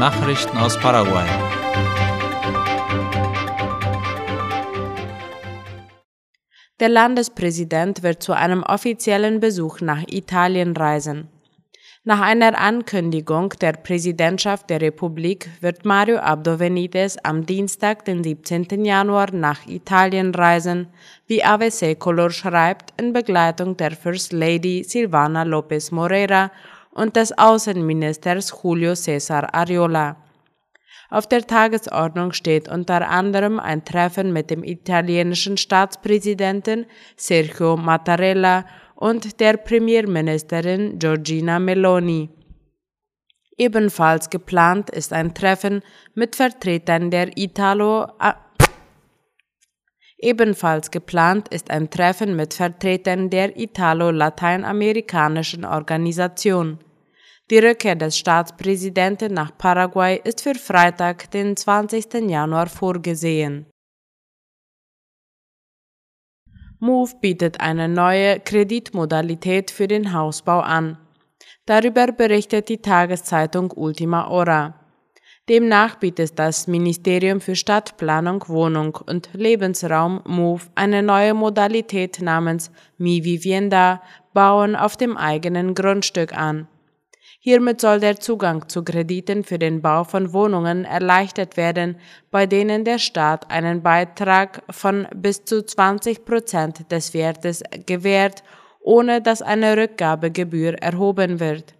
Nachrichten aus Paraguay. Der Landespräsident wird zu einem offiziellen Besuch nach Italien reisen. Nach einer Ankündigung der Präsidentschaft der Republik wird Mario Abdo Benitez am Dienstag, den 17. Januar, nach Italien reisen, wie AVC Color schreibt, in Begleitung der First Lady Silvana Lopez Moreira und des Außenministers Julio Cesar Ariola. Auf der Tagesordnung steht unter anderem ein Treffen mit dem italienischen Staatspräsidenten Sergio Mattarella und der Premierministerin Giorgina Meloni. Ebenfalls geplant ist ein Treffen mit Vertretern der Italo Ebenfalls geplant ist ein Treffen mit Vertretern der Italo-Lateinamerikanischen Organisation. Die Rückkehr des Staatspräsidenten nach Paraguay ist für Freitag, den 20. Januar vorgesehen. Move bietet eine neue Kreditmodalität für den Hausbau an. Darüber berichtet die Tageszeitung Ultima Hora. Demnach bietet das Ministerium für Stadtplanung, Wohnung und Lebensraum MOVE eine neue Modalität namens Mi Vivienda Bauen auf dem eigenen Grundstück an. Hiermit soll der Zugang zu Krediten für den Bau von Wohnungen erleichtert werden, bei denen der Staat einen Beitrag von bis zu 20 Prozent des Wertes gewährt, ohne dass eine Rückgabegebühr erhoben wird.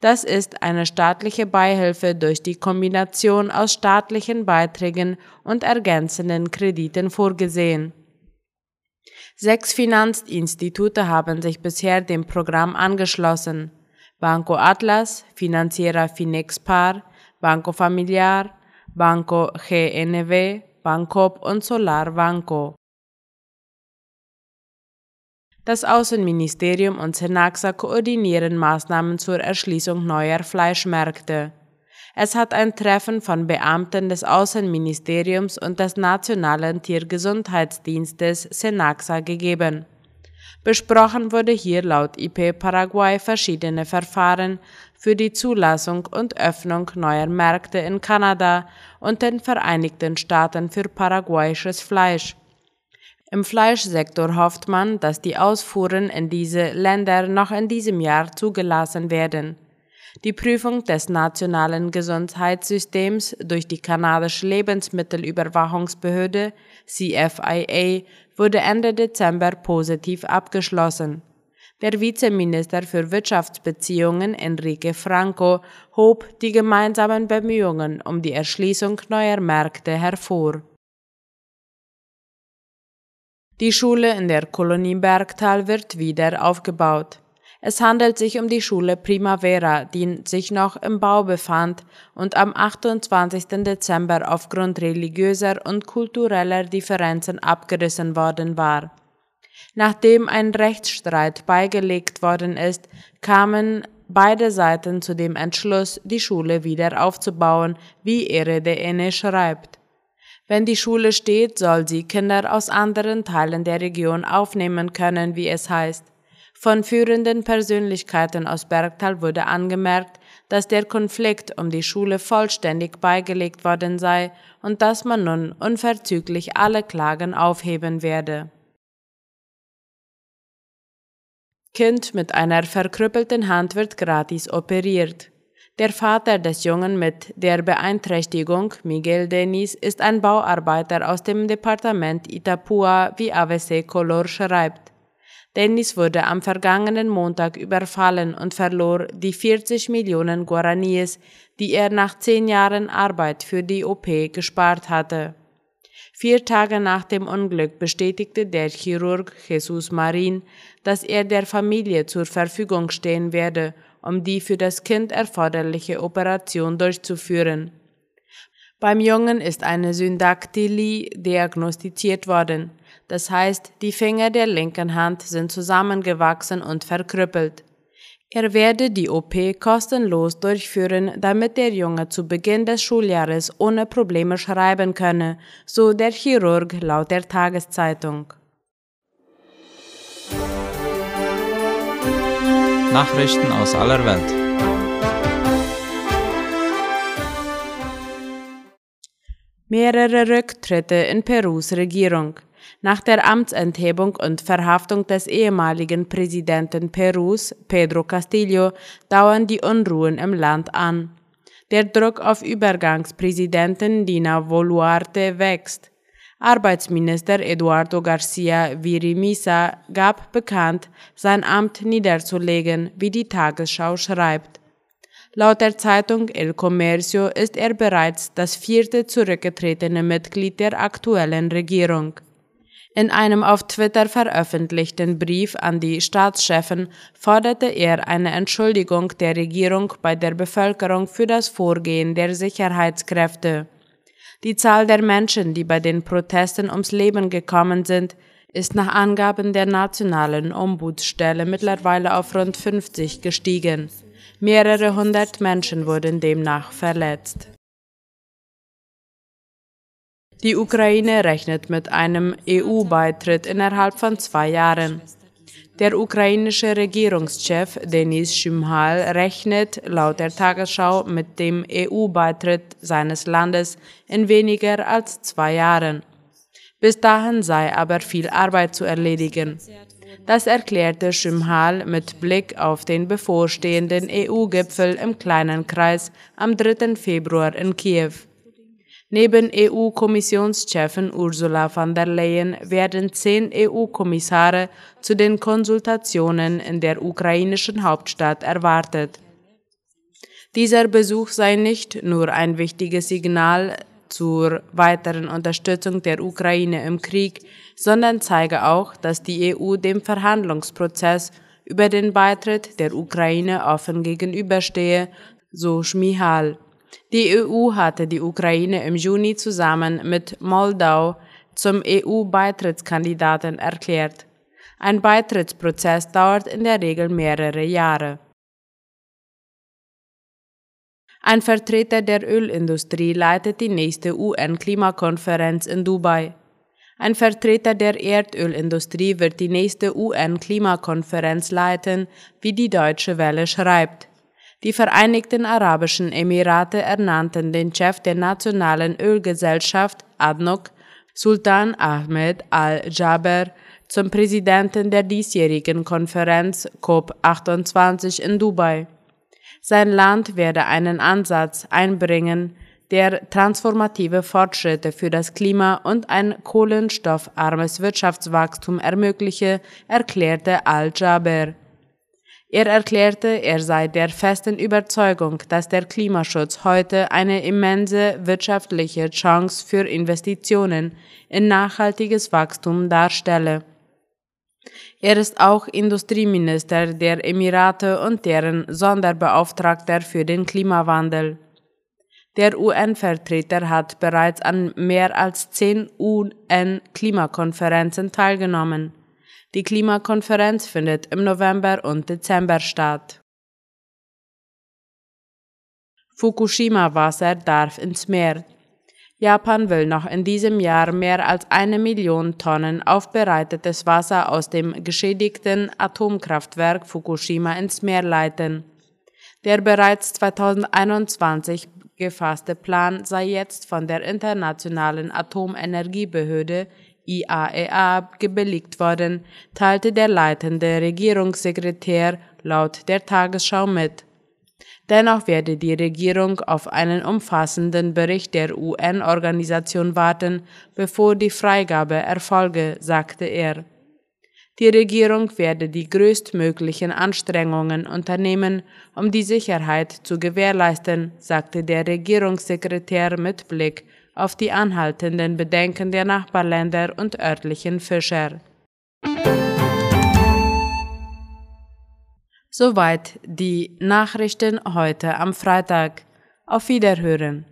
Das ist eine staatliche Beihilfe durch die Kombination aus staatlichen Beiträgen und ergänzenden Krediten vorgesehen. Sechs Finanzinstitute haben sich bisher dem Programm angeschlossen. Banco Atlas, Financiera Finexpar, Banco Familiar, Banco GNW, Bancop und Solar Banco. Das Außenministerium und Senaxa koordinieren Maßnahmen zur Erschließung neuer Fleischmärkte. Es hat ein Treffen von Beamten des Außenministeriums und des Nationalen Tiergesundheitsdienstes Senaxa gegeben. Besprochen wurde hier laut IP Paraguay verschiedene Verfahren für die Zulassung und Öffnung neuer Märkte in Kanada und den Vereinigten Staaten für paraguayisches Fleisch. Im Fleischsektor hofft man, dass die Ausfuhren in diese Länder noch in diesem Jahr zugelassen werden. Die Prüfung des nationalen Gesundheitssystems durch die kanadische Lebensmittelüberwachungsbehörde CFIA wurde Ende Dezember positiv abgeschlossen. Der Vizeminister für Wirtschaftsbeziehungen Enrique Franco hob die gemeinsamen Bemühungen um die Erschließung neuer Märkte hervor. Die Schule in der Kolonie Bergtal wird wieder aufgebaut. Es handelt sich um die Schule Primavera, die sich noch im Bau befand und am 28. Dezember aufgrund religiöser und kultureller Differenzen abgerissen worden war. Nachdem ein Rechtsstreit beigelegt worden ist, kamen beide Seiten zu dem Entschluss, die Schule wieder aufzubauen, wie RDN schreibt. Wenn die Schule steht, soll sie Kinder aus anderen Teilen der Region aufnehmen können, wie es heißt. Von führenden Persönlichkeiten aus Bergtal wurde angemerkt, dass der Konflikt um die Schule vollständig beigelegt worden sei und dass man nun unverzüglich alle Klagen aufheben werde. Kind mit einer verkrüppelten Hand wird gratis operiert. Der Vater des Jungen mit der Beeinträchtigung, Miguel Denis, ist ein Bauarbeiter aus dem Departement Itapua, wie AVC Color schreibt. Denis wurde am vergangenen Montag überfallen und verlor die 40 Millionen Guaraníes, die er nach zehn Jahren Arbeit für die OP gespart hatte. Vier Tage nach dem Unglück bestätigte der Chirurg Jesus Marin, dass er der Familie zur Verfügung stehen werde um die für das Kind erforderliche Operation durchzuführen. Beim Jungen ist eine Syndaktylie diagnostiziert worden, das heißt, die Finger der linken Hand sind zusammengewachsen und verkrüppelt. Er werde die OP kostenlos durchführen, damit der Junge zu Beginn des Schuljahres ohne Probleme schreiben könne, so der Chirurg laut der Tageszeitung. Nachrichten aus aller Welt. Mehrere Rücktritte in Perus Regierung. Nach der Amtsenthebung und Verhaftung des ehemaligen Präsidenten Perus, Pedro Castillo, dauern die Unruhen im Land an. Der Druck auf Übergangspräsidenten Dina Boluarte wächst. Arbeitsminister Eduardo Garcia Virimisa gab bekannt, sein Amt niederzulegen, wie die Tagesschau schreibt. Laut der Zeitung El Comercio ist er bereits das vierte zurückgetretene Mitglied der aktuellen Regierung. In einem auf Twitter veröffentlichten Brief an die Staatschefen forderte er eine Entschuldigung der Regierung bei der Bevölkerung für das Vorgehen der Sicherheitskräfte. Die Zahl der Menschen, die bei den Protesten ums Leben gekommen sind, ist nach Angaben der nationalen Ombudsstelle mittlerweile auf rund 50 gestiegen. Mehrere hundert Menschen wurden demnach verletzt. Die Ukraine rechnet mit einem EU-Beitritt innerhalb von zwei Jahren. Der ukrainische Regierungschef Denis Schymhal rechnet laut der Tagesschau mit dem EU-Beitritt seines Landes in weniger als zwei Jahren. Bis dahin sei aber viel Arbeit zu erledigen. Das erklärte Schymhal mit Blick auf den bevorstehenden EU-Gipfel im kleinen Kreis am 3. Februar in Kiew. Neben EU-Kommissionschefin Ursula von der Leyen werden zehn EU-Kommissare zu den Konsultationen in der ukrainischen Hauptstadt erwartet. Dieser Besuch sei nicht nur ein wichtiges Signal zur weiteren Unterstützung der Ukraine im Krieg, sondern zeige auch, dass die EU dem Verhandlungsprozess über den Beitritt der Ukraine offen gegenüberstehe, so Schmihal. Die EU hatte die Ukraine im Juni zusammen mit Moldau zum EU-Beitrittskandidaten erklärt. Ein Beitrittsprozess dauert in der Regel mehrere Jahre. Ein Vertreter der Ölindustrie leitet die nächste UN-Klimakonferenz in Dubai. Ein Vertreter der Erdölindustrie wird die nächste UN-Klimakonferenz leiten, wie die Deutsche Welle schreibt. Die Vereinigten Arabischen Emirate ernannten den Chef der nationalen Ölgesellschaft ADNOC, Sultan Ahmed al-Jaber, zum Präsidenten der diesjährigen Konferenz COP28 in Dubai. Sein Land werde einen Ansatz einbringen, der transformative Fortschritte für das Klima und ein kohlenstoffarmes Wirtschaftswachstum ermögliche, erklärte Al-Jaber. Er erklärte, er sei der festen Überzeugung, dass der Klimaschutz heute eine immense wirtschaftliche Chance für Investitionen in nachhaltiges Wachstum darstelle. Er ist auch Industrieminister der Emirate und deren Sonderbeauftragter für den Klimawandel. Der UN-Vertreter hat bereits an mehr als zehn UN-Klimakonferenzen teilgenommen. Die Klimakonferenz findet im November und Dezember statt. Fukushima-Wasser darf ins Meer. Japan will noch in diesem Jahr mehr als eine Million Tonnen aufbereitetes Wasser aus dem geschädigten Atomkraftwerk Fukushima ins Meer leiten. Der bereits 2021 gefasste Plan sei jetzt von der Internationalen Atomenergiebehörde IAEA e gebilligt worden, teilte der leitende Regierungssekretär laut der Tagesschau mit. Dennoch werde die Regierung auf einen umfassenden Bericht der UN-Organisation warten, bevor die Freigabe erfolge, sagte er. Die Regierung werde die größtmöglichen Anstrengungen unternehmen, um die Sicherheit zu gewährleisten, sagte der Regierungssekretär mit Blick auf die anhaltenden Bedenken der Nachbarländer und örtlichen Fischer. Soweit die Nachrichten heute am Freitag. Auf Wiederhören.